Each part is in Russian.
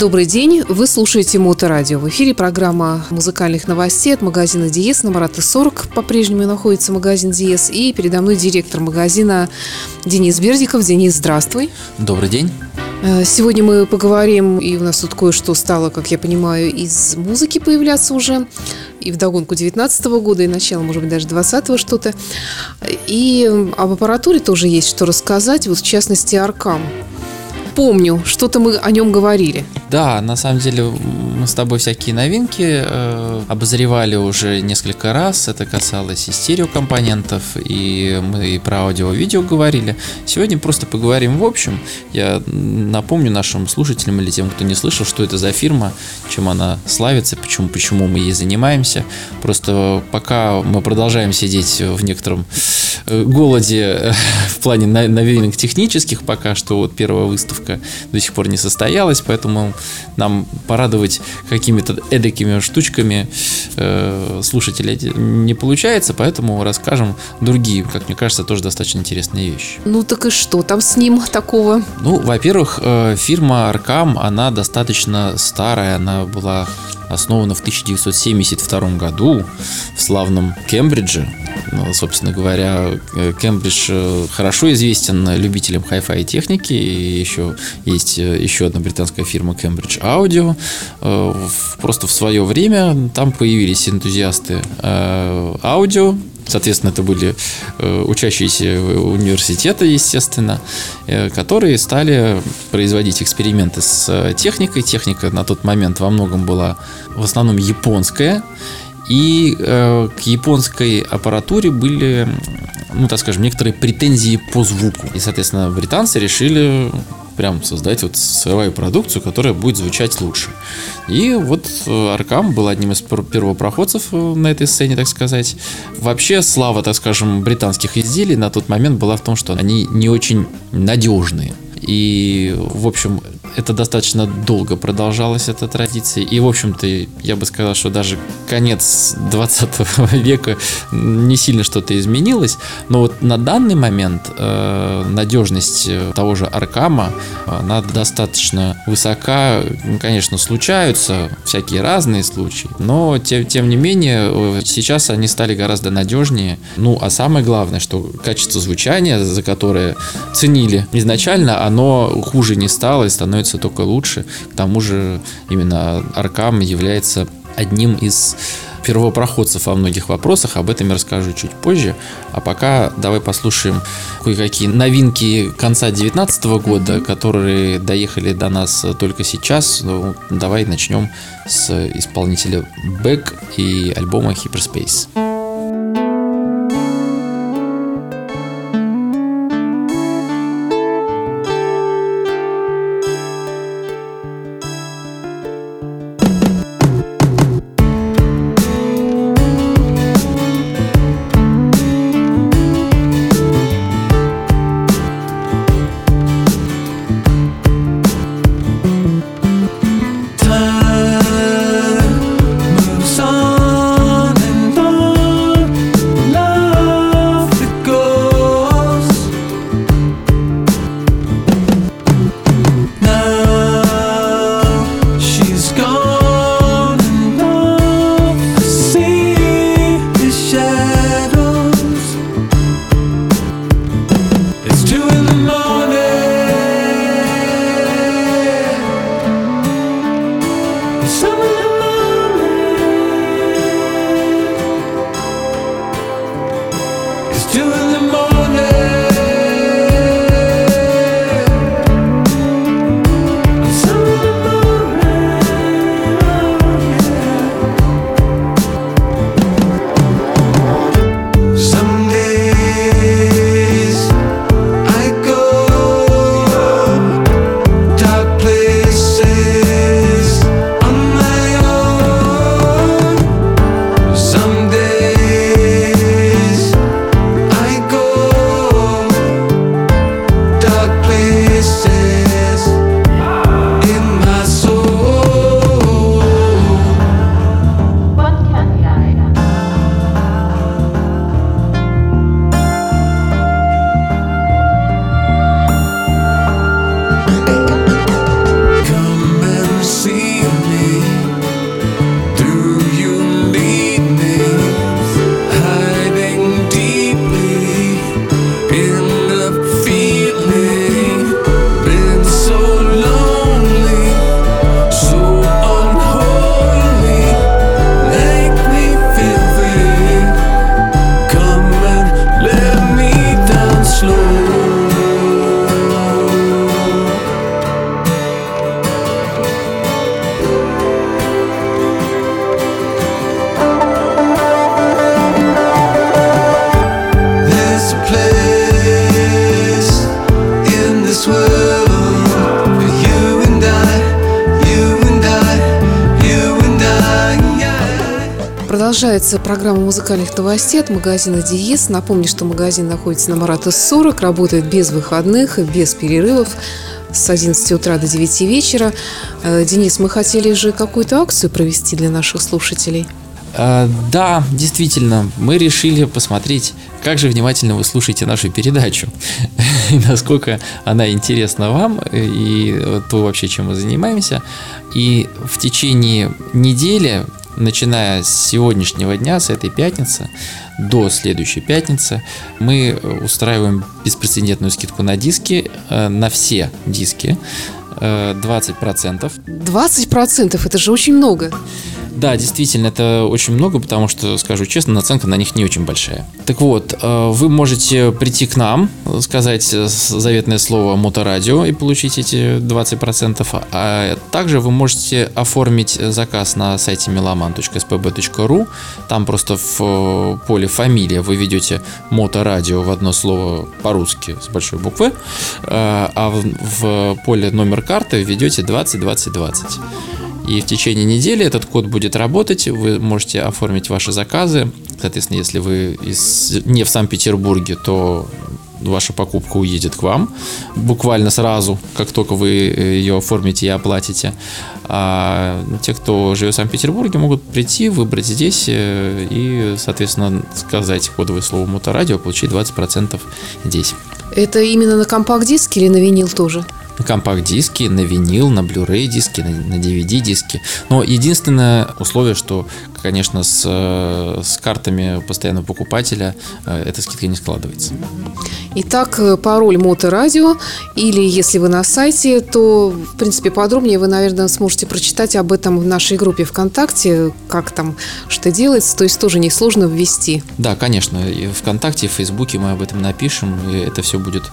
Добрый день, вы слушаете Моторадио. В эфире программа музыкальных новостей от магазина Диес на Марата 40. По-прежнему находится магазин Диес. И передо мной директор магазина Денис Бердиков. Денис, здравствуй. Добрый день. Э, сегодня мы поговорим, и у нас тут кое-что стало, как я понимаю, из музыки появляться уже, и в догонку 19 года, и начало, может быть, даже 20 что-то. И об аппаратуре тоже есть что рассказать, вот в частности, Аркам помню, что-то мы о нем говорили. Да, на самом деле мы с тобой всякие новинки э, обозревали уже несколько раз. Это касалось и стереокомпонентов, и мы и про аудио-видео говорили. Сегодня просто поговорим в общем. Я напомню нашим слушателям или тем, кто не слышал, что это за фирма, чем она славится, почему, почему мы ей занимаемся. Просто пока мы продолжаем сидеть в некотором э, голоде э, в плане новинок технических, пока что вот первая выставка выставка до сих пор не состоялась, поэтому нам порадовать какими-то эдакими штучками э, слушателей не получается, поэтому расскажем другие, как мне кажется, тоже достаточно интересные вещи. Ну так и что там с ним такого? Ну, во-первых, э, фирма Arkham, она достаточно старая, она была основана в 1972 году в славном Кембридже. Ну, собственно говоря, э, Кембридж э, хорошо известен любителям хай-фай техники. И еще есть э, еще одна британская фирма Cambridge Audio. Просто в свое время там появились энтузиасты аудио, Соответственно, это были учащиеся университета, естественно, которые стали производить эксперименты с техникой. Техника на тот момент во многом была в основном японская. И э, к японской аппаратуре были, ну так скажем, некоторые претензии по звуку. И, соответственно, британцы решили прям создать вот свою продукцию, которая будет звучать лучше. И вот Аркам был одним из первопроходцев э, на этой сцене, так сказать. Вообще, слава, так скажем, британских изделий на тот момент была в том, что они не очень надежные. И, в общем, это достаточно долго продолжалась эта традиция. И, в общем-то, я бы сказал, что даже конец 20 века не сильно что-то изменилось. Но вот на данный момент э, надежность того же Аркама, она достаточно высока. Конечно, случаются всякие разные случаи, но тем, тем не менее э, сейчас они стали гораздо надежнее. Ну, а самое главное, что качество звучания, за которое ценили изначально, оно хуже не стало и становится становится только лучше. К тому же именно Аркам является одним из первопроходцев во многих вопросах. Об этом я расскажу чуть позже. А пока давай послушаем кое-какие новинки конца 2019 года, которые доехали до нас только сейчас. Ну, давай начнем с исполнителя Бэк и альбома Hyperspace. Продолжается программа музыкальных новостей от магазина Диес. Напомню, что магазин находится на Марата 40, работает без выходных, без перерывов с 11 утра до 9 вечера. Э, Денис, мы хотели же какую-то акцию провести для наших слушателей. Э, да, действительно, мы решили посмотреть, как же внимательно вы слушаете нашу передачу, и насколько она интересна вам, и то вообще, чем мы занимаемся. И в течение недели начиная с сегодняшнего дня, с этой пятницы до следующей пятницы, мы устраиваем беспрецедентную скидку на диски, э, на все диски, 20%. Э, 20% это же очень много. Да, действительно, это очень много, потому что, скажу честно, наценка на них не очень большая. Так вот, э, вы можете прийти к нам, сказать заветное слово моторадио и получить эти 20%, а также вы можете оформить заказ на сайте meloman.spb.ru, там просто в э, поле фамилия вы ведете моторадио в одно слово по-русски с большой буквы, э, а в поле номер карты введете 20 20 20. И в течение недели этот код будет работать, вы можете оформить ваши заказы. Соответственно, если вы из, не в Санкт-Петербурге, то ваша покупка уедет к вам буквально сразу, как только вы ее оформите и оплатите. А те, кто живет в Санкт-Петербурге, могут прийти, выбрать здесь э, и, соответственно, сказать кодовое слово моторадио, получить 20% здесь. Это именно на компакт-диске или на винил тоже? На компакт-диске, на винил, на Blu-ray диске, на, на DVD-диске. Но единственное условие, что, конечно, с, э, с картами постоянного покупателя э, эта скидка не складывается. Итак, пароль Моторадио, или если вы на сайте, то, в принципе, подробнее вы, наверное, сможете прочитать об этом в нашей группе ВКонтакте, как там, что делается, то есть тоже несложно ввести. Да, конечно, и ВКонтакте, и в Фейсбуке мы об этом напишем, и это все будет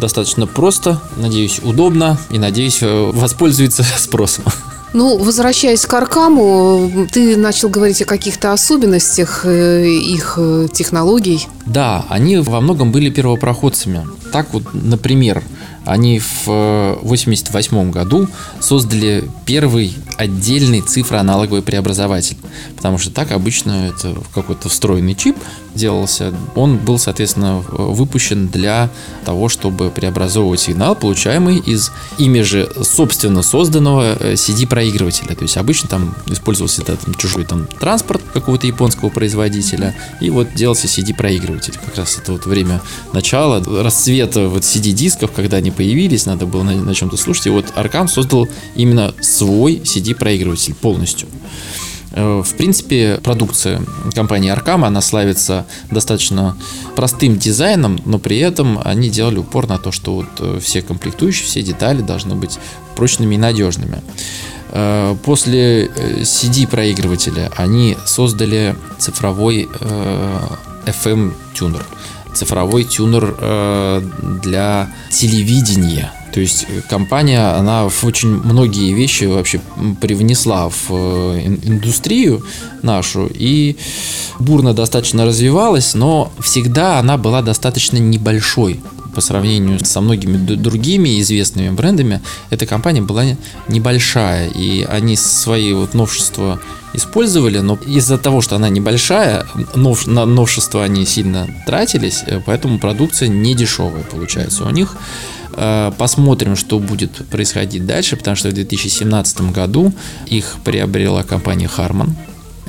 достаточно просто, надеюсь, удобно, и, надеюсь, э, воспользуется спросом. Ну, возвращаясь к Аркаму, ты начал говорить о каких-то особенностях э, их э, технологий. Да, они во многом были первопроходцами. Так вот, например, они в 1988 году создали первый отдельный цифроаналоговый преобразователь. Потому что так обычно это какой-то встроенный чип делался. Он был, соответственно, выпущен для того, чтобы преобразовывать сигнал, получаемый из ими же собственно созданного э, CD-проигрывателя. То есть обычно там использовался этот там, чужой там транспорт какого-то японского производителя, и вот делался CD-проигрыватель. Как раз это вот время начала, расцвета вот CD-дисков, когда они появились, надо было на, на чем-то слушать. И вот Arkham создал именно свой CD-проигрыватель полностью. Э, в принципе, продукция компании Arkham, она славится достаточно простым дизайном, но при этом они делали упор на то, что вот э, все комплектующие, все детали должны быть прочными и надежными. Э, после CD-проигрывателя они создали цифровой FM-тюнер цифровой тюнер э, для телевидения. То есть компания, она в очень многие вещи вообще привнесла в э, индустрию нашу и бурно достаточно развивалась, но всегда она была достаточно небольшой по сравнению со многими другими известными брендами, эта компания была небольшая, и они свои вот новшества использовали, но из-за того, что она небольшая, нов, на новшества они сильно тратились, э, поэтому продукция не дешевая получается у них. Э, посмотрим, что будет происходить дальше, потому что в 2017 году их приобрела компания Harman,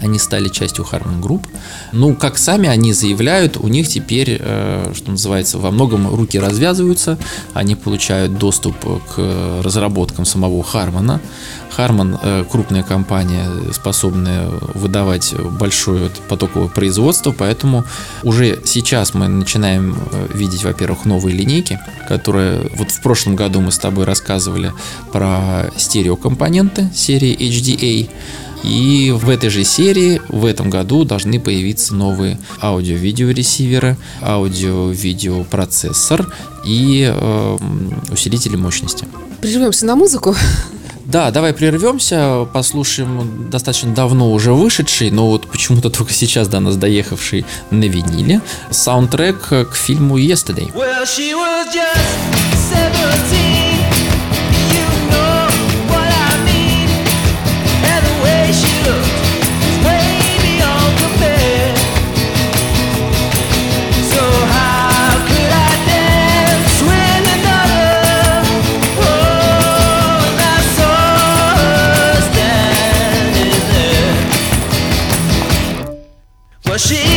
они стали частью Harman Group. Ну, как сами они заявляют, у них теперь, э, что называется, во многом руки развязываются, они получают доступ к разработкам самого Harman. Harman э, крупная компания, способная выдавать большое потоковое производство, поэтому уже сейчас мы начинаем э, видеть, во-первых, новые линейки, которые вот в прошлом году мы с тобой рассказывали про стереокомпоненты серии HDA, и в этой же серии в этом году должны появиться новые аудио-видеоресиверы, аудио-видео процессор и э, усилители мощности. Прижмемся на музыку. Да, давай прервемся, послушаем достаточно давно уже вышедший, но вот почему-то только сейчас до нас доехавший на виниле саундтрек к фильму Yesterday. Well, she was just 17. she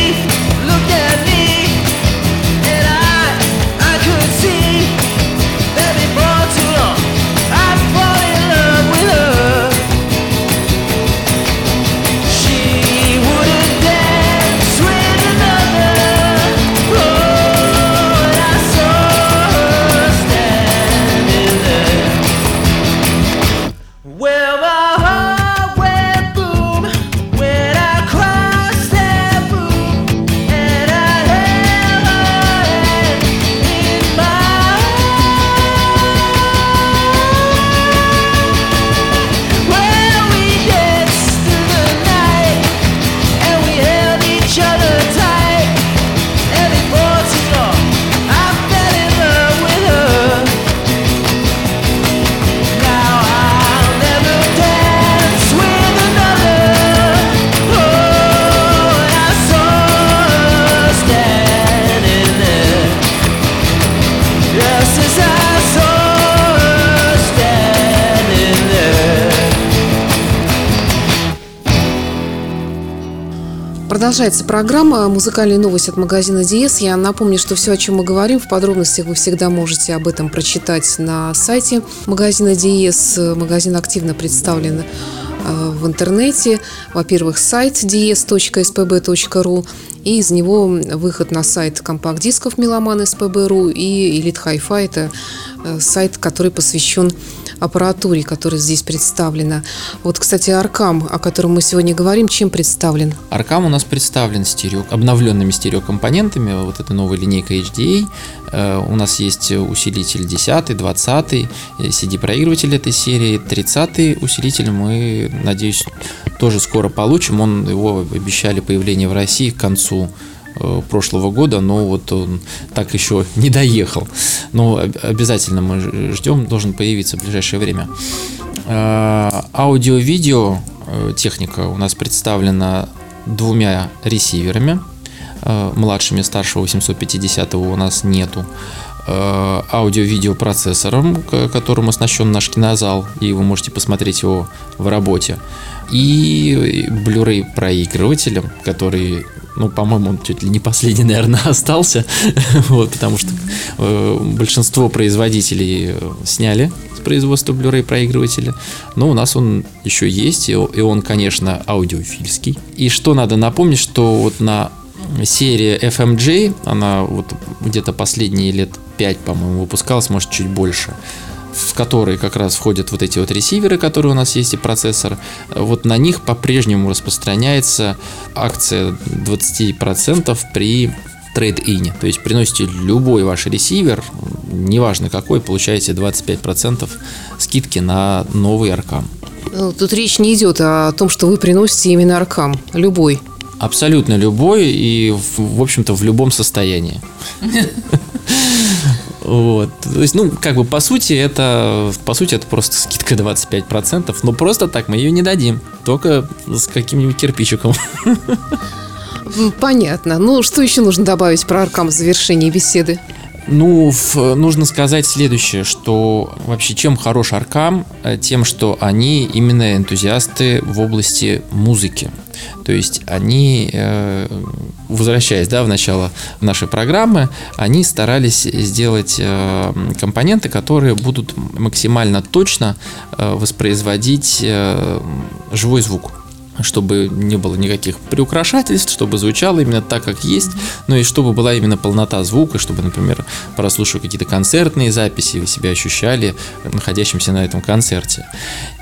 Продолжается программа «Музыкальные новости» от магазина Диес. Я напомню, что все, о чем мы говорим, в подробностях вы всегда можете об этом прочитать на сайте магазина Диес. Магазин активно представлен э, в интернете. Во-первых, сайт dies.spb.ru и из него выход на сайт компакт-дисков Меломан SPB.ru и Elite Hi-Fi – это э, сайт, который посвящен аппаратуре, которая здесь представлена. Вот, кстати, Аркам, о котором мы сегодня говорим, чем представлен? Аркам у нас представлен стерео, обновленными стереокомпонентами. Вот эта новая линейка HDA. Э, у нас есть усилитель 10, 20, CD-проигрыватель этой серии. 30 усилитель мы, надеюсь, тоже скоро получим. Он, его обещали появление в России к концу Э, прошлого года, но вот он так еще не доехал. Но обязательно мы ждем, должен появиться в ближайшее время. Э, аудио-видео э, техника у нас представлена двумя ресиверами. Младшими старшего 850 у нас нету аудио-видео процессором, которым оснащен наш кинозал, и вы можете посмотреть его в работе, и Blu-ray проигрывателем, который ну, по-моему, он чуть ли не последний, наверное, остался, вот, потому что э, большинство производителей э, сняли с производства Blu-ray проигрывателя, но у нас он еще есть, и, и он, конечно, аудиофильский. И что надо напомнить, что вот на серии FMJ, она вот где-то последние лет 5, по-моему, выпускалась, может, чуть больше, в которые как раз входят вот эти вот ресиверы, которые у нас есть, и процессор, вот на них по-прежнему распространяется акция 20% при трейд-ине. То есть приносите любой ваш ресивер, неважно какой, получаете 25% скидки на новый аркам. Ну, тут речь не идет о том, что вы приносите именно аркам, любой. Абсолютно любой и, в общем-то, в любом состоянии. Вот. То есть, ну, как бы по сути, это по сути это просто скидка 25%, но просто так мы ее не дадим. Только с каким-нибудь кирпичиком. Понятно. Ну, что еще нужно добавить про Аркам в завершении беседы? Ну, в, нужно сказать следующее, что вообще чем хорош Аркам, э, тем, что они именно энтузиасты в области музыки. То есть они, э, возвращаясь да, в начало нашей программы, они старались сделать э, компоненты, которые будут максимально точно воспроизводить живой звук чтобы не было никаких приукрашательств, чтобы звучало именно так, как есть, но и чтобы была именно полнота звука, чтобы, например, прослушивая какие-то концертные записи, вы себя ощущали находящимся на этом концерте.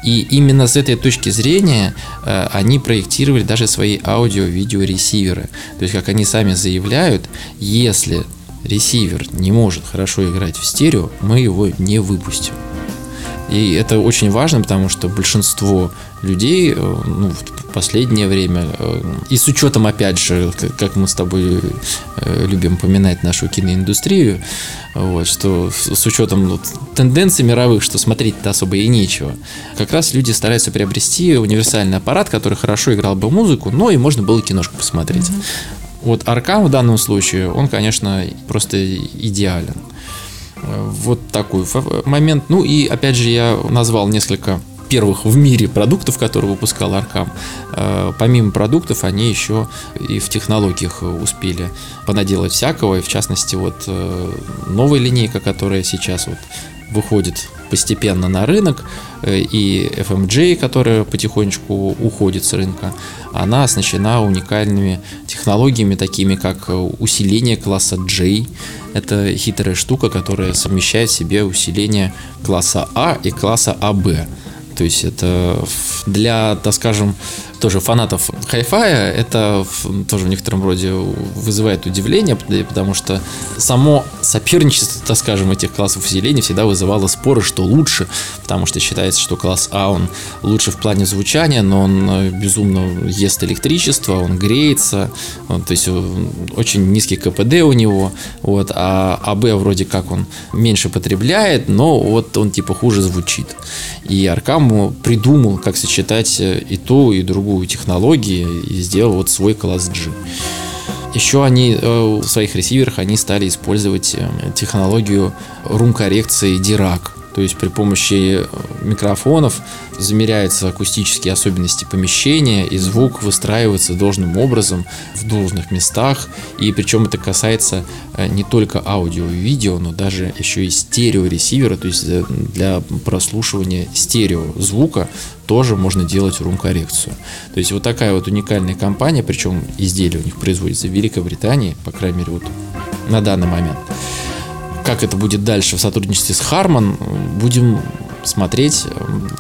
И именно с этой точки зрения э, они проектировали даже свои аудио-видео-ресиверы. То есть, как они сами заявляют, если ресивер не может хорошо играть в стерео, мы его не выпустим. И это очень важно, потому что большинство людей э, ну, последнее время, и с учетом, опять же, как мы с тобой э, любим поминать нашу киноиндустрию, вот, что с учетом вот, тенденций мировых, что смотреть-то особо и нечего, как раз люди стараются приобрести универсальный аппарат, который хорошо играл бы музыку, но и можно было киношку посмотреть. Mm-hmm. Вот Аркам в данном случае, он, конечно, просто идеален. Вот такой момент. Ну и опять же я назвал несколько первых в мире продуктов, которые выпускал Аркам. Э, помимо продуктов, они еще и в технологиях успели понаделать всякого. И в частности, вот э, новая линейка, которая сейчас вот выходит постепенно на рынок, э, и FMJ, которая потихонечку уходит с рынка, она оснащена уникальными технологиями, такими как усиление класса J. Это хитрая штука, которая совмещает в себе усиление класса А и класса АБ. То есть это для, так скажем, тоже фанатов хай-фая, это тоже в некотором роде вызывает удивление, потому что само соперничество, так скажем, этих классов усиления всегда вызывало споры, что лучше, потому что считается, что класс А, он лучше в плане звучания, но он э, безумно ест электричество, он греется, то есть э, очень низкий КПД у него, вот, а АБ вроде как он меньше потребляет, но вот он типа хуже звучит. И Аркаму придумал, как сочетать э, и ту, и другую технологии и сделал вот свой класс G. Еще они э, в своих ресиверах они стали использовать э, технологию рум-коррекции Dirac. То есть при помощи э, микрофонов замеряются акустические особенности помещения, и звук выстраивается должным образом в должных местах. И причем это касается э, не только аудио и видео, но даже еще и стереоресивера, то есть э, для прослушивания стерео звука тоже можно делать рум-коррекцию. То есть вот такая вот уникальная компания, причем изделие у них производится в Великобритании, по крайней мере вот на данный момент. Как это будет дальше в сотрудничестве с Harman, будем смотреть,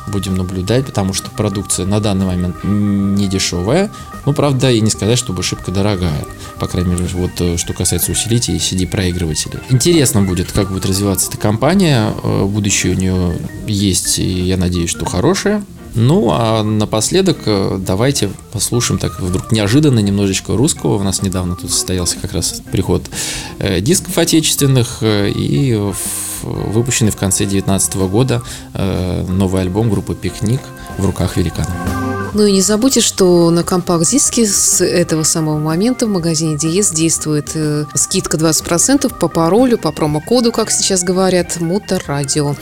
будем наблюдать, потому что продукция на данный момент не дешевая, ну, правда, и не сказать, чтобы шибко дорогая, по крайней мере, вот э, что касается усилителей и CD-проигрывателей. Интересно будет, как будет развиваться эта компания, э, будущее у нее есть, и я надеюсь, что хорошее, ну, а напоследок э, давайте послушаем так вдруг неожиданно немножечко русского. У нас недавно тут состоялся как раз приход э, дисков отечественных э, и выпущенный в конце 2019 года новый альбом группы «Пикник» в руках великана. Ну и не забудьте, что на компакт-диске с этого самого момента в магазине Диез действует скидка 20% по паролю, по промокоду, как сейчас говорят, Моторадио.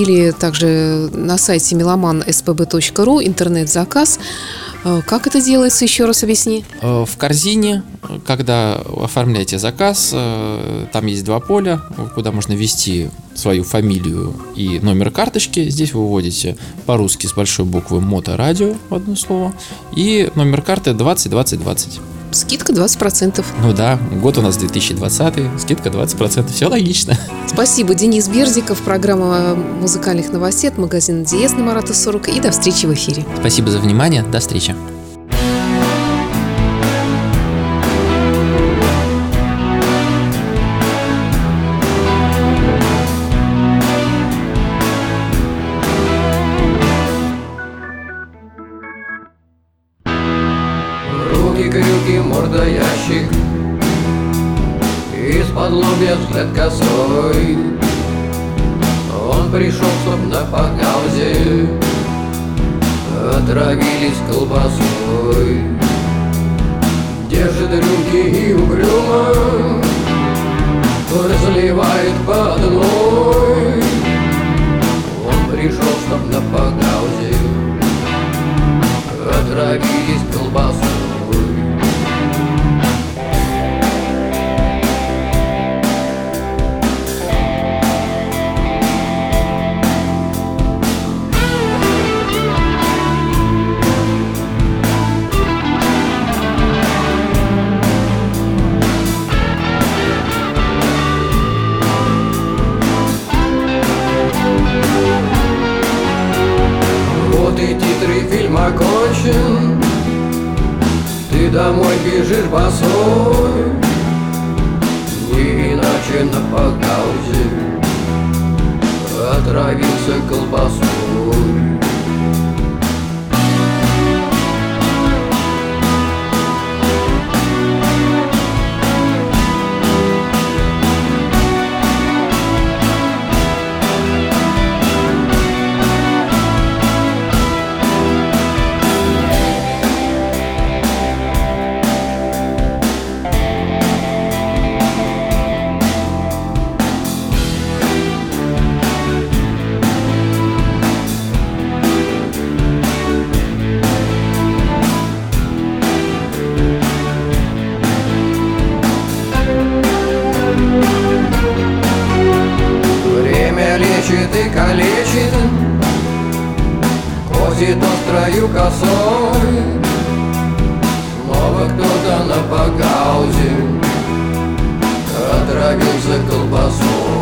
Или также на сайте meloman.spb.ru интернет-заказ Э, как это делается, еще раз объясни. Э, в корзине, когда оформляете заказ, э, там есть два поля, куда можно ввести свою фамилию и номер карточки. Здесь вы вводите по-русски с большой буквы «Моторадио» одно слово и номер карты 202020. Скидка 20%. Ну да, год у нас 2020, скидка 20%, все логично. Спасибо, Денис Бердиков, программа музыкальных новостей от магазина Диез на Марата 40 и до встречи в эфире. Спасибо за внимание, до встречи. Ходит острою косой. Снова кто-то на погаузе Отравился колбасой